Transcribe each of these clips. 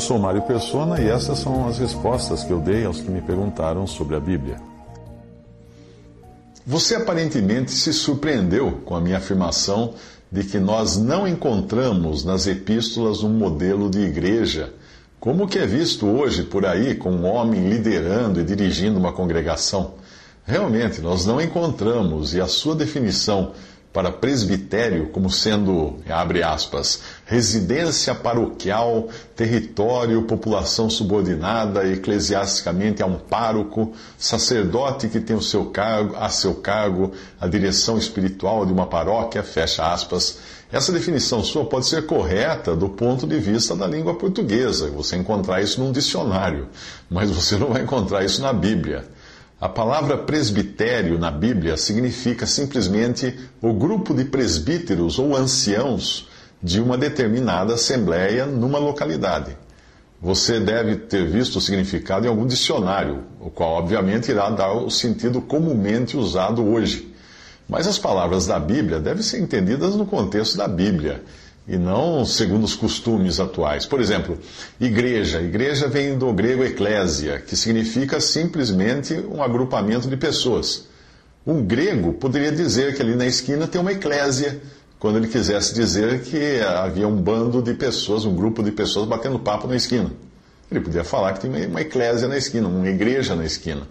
Eu sou Mário Persona e essas são as respostas que eu dei aos que me perguntaram sobre a Bíblia. Você aparentemente se surpreendeu com a minha afirmação de que nós não encontramos nas epístolas um modelo de igreja, como que é visto hoje por aí com um homem liderando e dirigindo uma congregação. Realmente, nós não encontramos, e a sua definição para presbitério como sendo, abre aspas, residência paroquial, território, população subordinada eclesiasticamente a um pároco, sacerdote que tem o seu cargo, a seu cargo a direção espiritual de uma paróquia, fecha aspas. Essa definição sua pode ser correta do ponto de vista da língua portuguesa, você encontrar isso num dicionário, mas você não vai encontrar isso na Bíblia. A palavra presbitério na Bíblia significa simplesmente o grupo de presbíteros ou anciãos de uma determinada assembleia numa localidade. Você deve ter visto o significado em algum dicionário, o qual obviamente irá dar o sentido comumente usado hoje. Mas as palavras da Bíblia devem ser entendidas no contexto da Bíblia e não segundo os costumes atuais. Por exemplo, igreja. Igreja vem do grego eclésia, que significa simplesmente um agrupamento de pessoas. Um grego poderia dizer que ali na esquina tem uma eclésia, quando ele quisesse dizer que havia um bando de pessoas, um grupo de pessoas batendo papo na esquina. Ele podia falar que tem uma eclésia na esquina, uma igreja na esquina.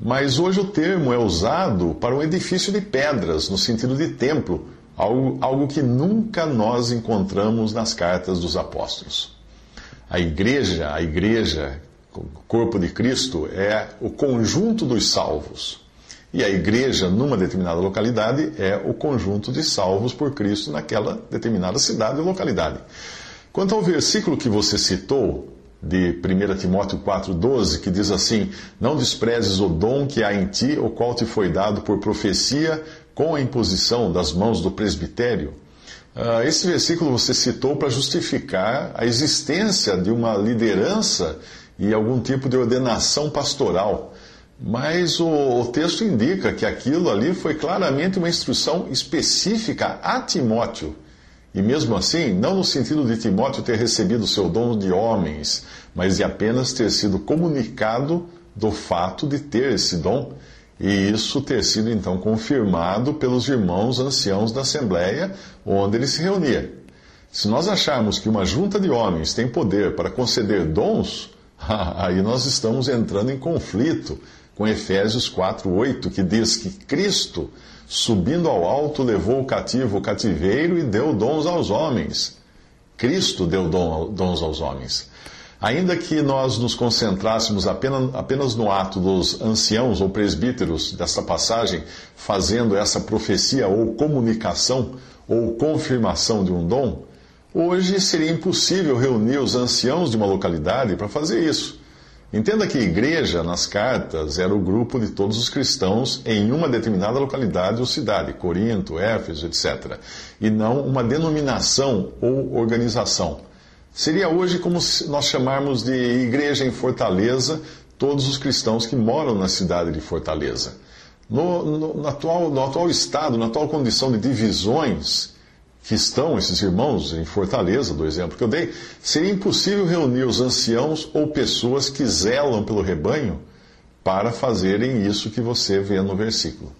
Mas hoje o termo é usado para um edifício de pedras, no sentido de templo, algo, algo que nunca nós encontramos nas cartas dos apóstolos. A igreja, a igreja, o corpo de Cristo, é o conjunto dos salvos. E a igreja, numa determinada localidade, é o conjunto de salvos por Cristo naquela determinada cidade ou localidade. Quanto ao versículo que você citou, de 1 Timóteo 4,12, que diz assim: Não desprezes o dom que há em ti, o qual te foi dado por profecia, com a imposição das mãos do presbitério. Uh, esse versículo você citou para justificar a existência de uma liderança e algum tipo de ordenação pastoral. Mas o, o texto indica que aquilo ali foi claramente uma instrução específica a Timóteo e mesmo assim, não no sentido de Timóteo ter recebido seu dom de homens, mas de apenas ter sido comunicado do fato de ter esse dom, e isso ter sido então confirmado pelos irmãos anciãos da Assembleia, onde ele se reunia. Se nós acharmos que uma junta de homens tem poder para conceder dons, aí nós estamos entrando em conflito com Efésios 4:8, que diz que Cristo subindo ao alto, levou o cativo o cativeiro e deu dons aos homens. Cristo deu dons aos homens. Ainda que nós nos concentrássemos apenas, apenas no ato dos anciãos ou presbíteros dessa passagem, fazendo essa profecia ou comunicação ou confirmação de um dom, hoje seria impossível reunir os anciãos de uma localidade para fazer isso. Entenda que igreja, nas cartas, era o grupo de todos os cristãos em uma determinada localidade ou cidade, Corinto, Éfeso, etc., e não uma denominação ou organização. Seria hoje como nós chamarmos de igreja em Fortaleza todos os cristãos que moram na cidade de Fortaleza. No, no, no, atual, no atual estado, na atual condição de divisões que estão, esses irmãos, em Fortaleza, do exemplo que eu dei, seria impossível reunir os anciãos ou pessoas que zelam pelo rebanho para fazerem isso que você vê no versículo.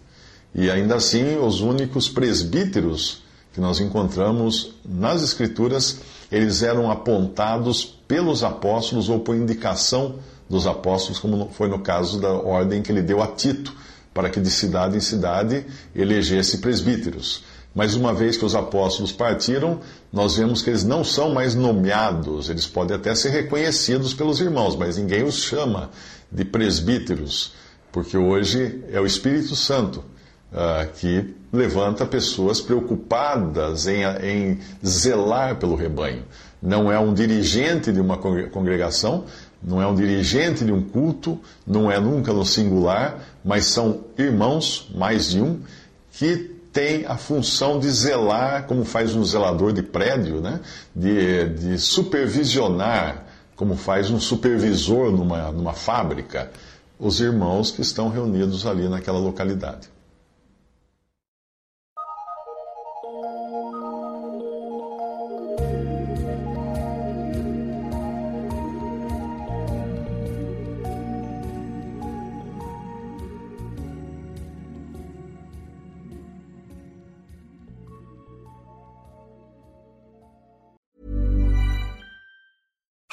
E ainda assim, os únicos presbíteros que nós encontramos nas Escrituras, eles eram apontados pelos apóstolos ou por indicação dos apóstolos, como foi no caso da ordem que ele deu a Tito, para que de cidade em cidade elegesse presbíteros. Mas uma vez que os apóstolos partiram, nós vemos que eles não são mais nomeados, eles podem até ser reconhecidos pelos irmãos, mas ninguém os chama de presbíteros, porque hoje é o Espírito Santo uh, que levanta pessoas preocupadas em, em zelar pelo rebanho. Não é um dirigente de uma congregação, não é um dirigente de um culto, não é nunca no singular, mas são irmãos, mais de um, que tem a função de zelar, como faz um zelador de prédio, né? de, de supervisionar, como faz um supervisor numa, numa fábrica, os irmãos que estão reunidos ali naquela localidade.